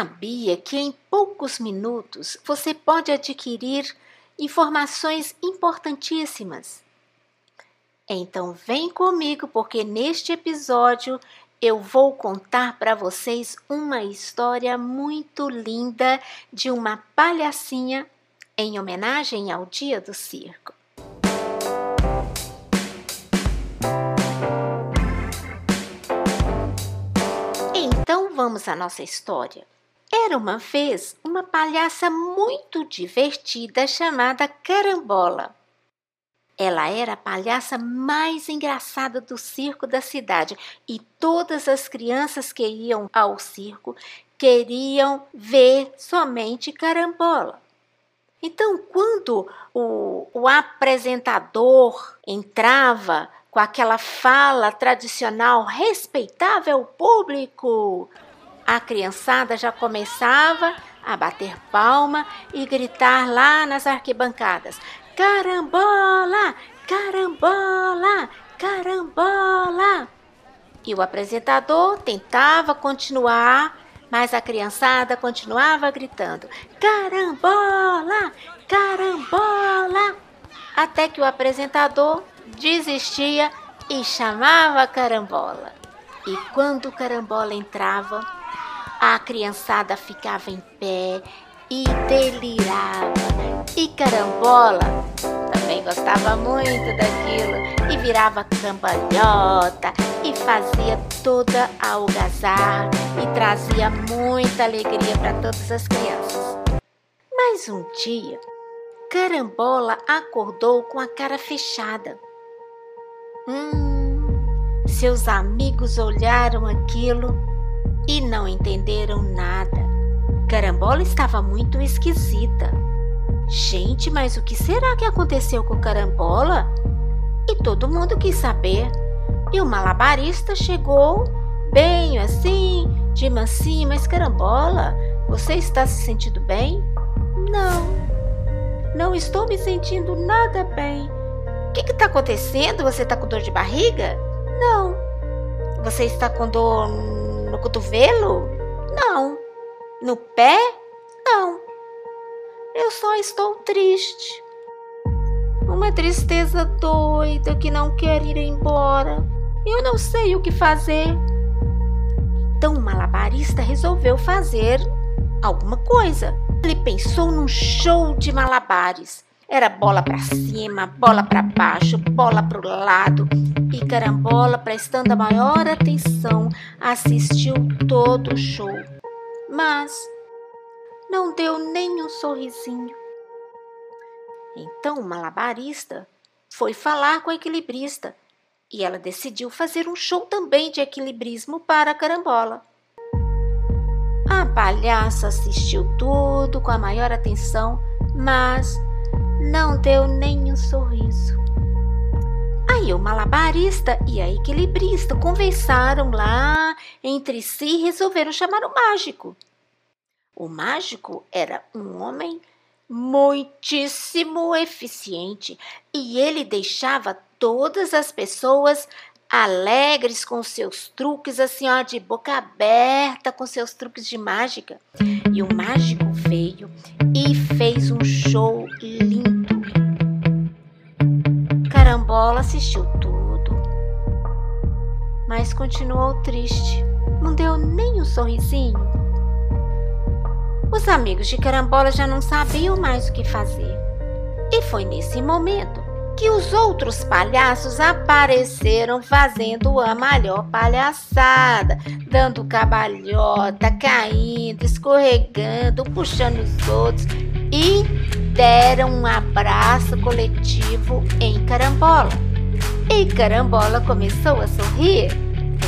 sabia que em poucos minutos você pode adquirir informações importantíssimas? Então vem comigo porque neste episódio eu vou contar para vocês uma história muito linda de uma palhacinha em homenagem ao Dia do Circo. Então vamos à nossa história. Era uma vez uma palhaça muito divertida chamada Carambola. Ela era a palhaça mais engraçada do circo da cidade e todas as crianças que iam ao circo queriam ver somente Carambola. Então, quando o, o apresentador entrava com aquela fala tradicional respeitável público, a criançada já começava a bater palma e gritar lá nas arquibancadas: Carambola! Carambola! Carambola! E o apresentador tentava continuar mas a criançada continuava gritando: Carambola! Carambola! Até que o apresentador desistia e chamava a carambola. E quando o carambola entrava, a criançada ficava em pé e delirava. E carambola também gostava muito daquilo e virava cambalhota e fazia toda a algazarra e trazia muita alegria para todas as crianças. Mas um dia, Carambola acordou com a cara fechada. Hum, seus amigos olharam aquilo e não entenderam nada. Carambola estava muito esquisita. Gente, mas o que será que aconteceu com Carambola? E todo mundo quis saber. E o malabarista chegou bem assim, de mansinho, mas Carambola, você está se sentindo bem? Não, não estou me sentindo nada bem. O que está acontecendo? Você está com dor de barriga? Não. Você está com dor no cotovelo? Não. No pé? Não. Eu só estou triste. Uma tristeza doida que não quer ir embora. Eu não sei o que fazer. Então o malabarista resolveu fazer alguma coisa. Ele pensou num show de malabares. Era bola para cima, bola para baixo, bola para o lado. Carambola, prestando a maior atenção, assistiu todo o show mas não deu nem um sorrisinho. Então o malabarista foi falar com a equilibrista e ela decidiu fazer um show também de equilibrismo para a carambola. A palhaça assistiu tudo com a maior atenção, mas não deu nem um sorriso. Aí o malabarista e a equilibrista conversaram lá entre si e resolveram chamar o mágico. O mágico era um homem muitíssimo eficiente e ele deixava todas as pessoas alegres com seus truques, assim, ó, de boca aberta com seus truques de mágica. E o mágico veio e fez um show lindo. Carambola assistiu tudo, mas continuou triste. Não deu nem um sorrisinho. Os amigos de Carambola já não sabiam mais o que fazer. E foi nesse momento que os outros palhaços apareceram fazendo a maior palhaçada, dando cabalhota, caindo, escorregando, puxando os outros e deram um abraço coletivo em Carambola. E Carambola começou a sorrir.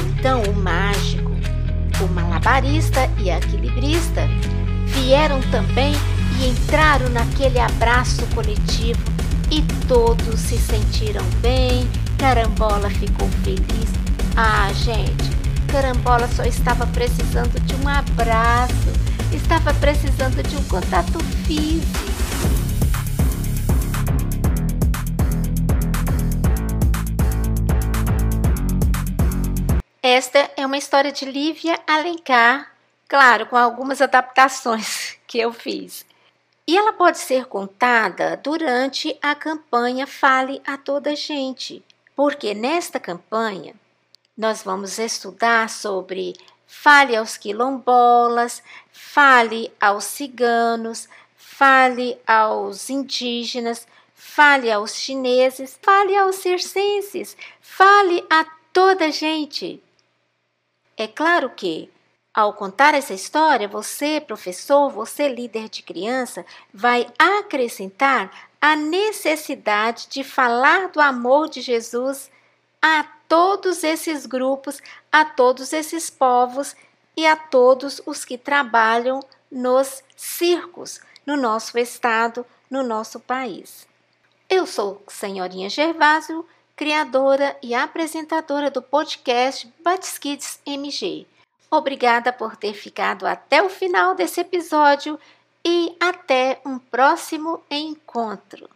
Então o mágico, o malabarista e a equilibrista vieram também e entraram naquele abraço coletivo e todos se sentiram bem. Carambola ficou feliz. Ah, gente, Carambola só estava precisando de um abraço, estava precisando de um contato físico. Esta é uma história de Lívia Alencar Claro, com algumas adaptações que eu fiz. E ela pode ser contada durante a campanha Fale a Toda Gente, porque nesta campanha nós vamos estudar sobre fale aos quilombolas, fale aos ciganos, fale aos indígenas, fale aos chineses, fale aos circenses, fale a toda gente. É claro que, ao contar essa história, você, professor, você, líder de criança, vai acrescentar a necessidade de falar do amor de Jesus a todos esses grupos, a todos esses povos e a todos os que trabalham nos circos, no nosso estado, no nosso país. Eu sou Senhorinha Gervásio, criadora e apresentadora do podcast Batiskids MG. Obrigada por ter ficado até o final desse episódio e até um próximo encontro.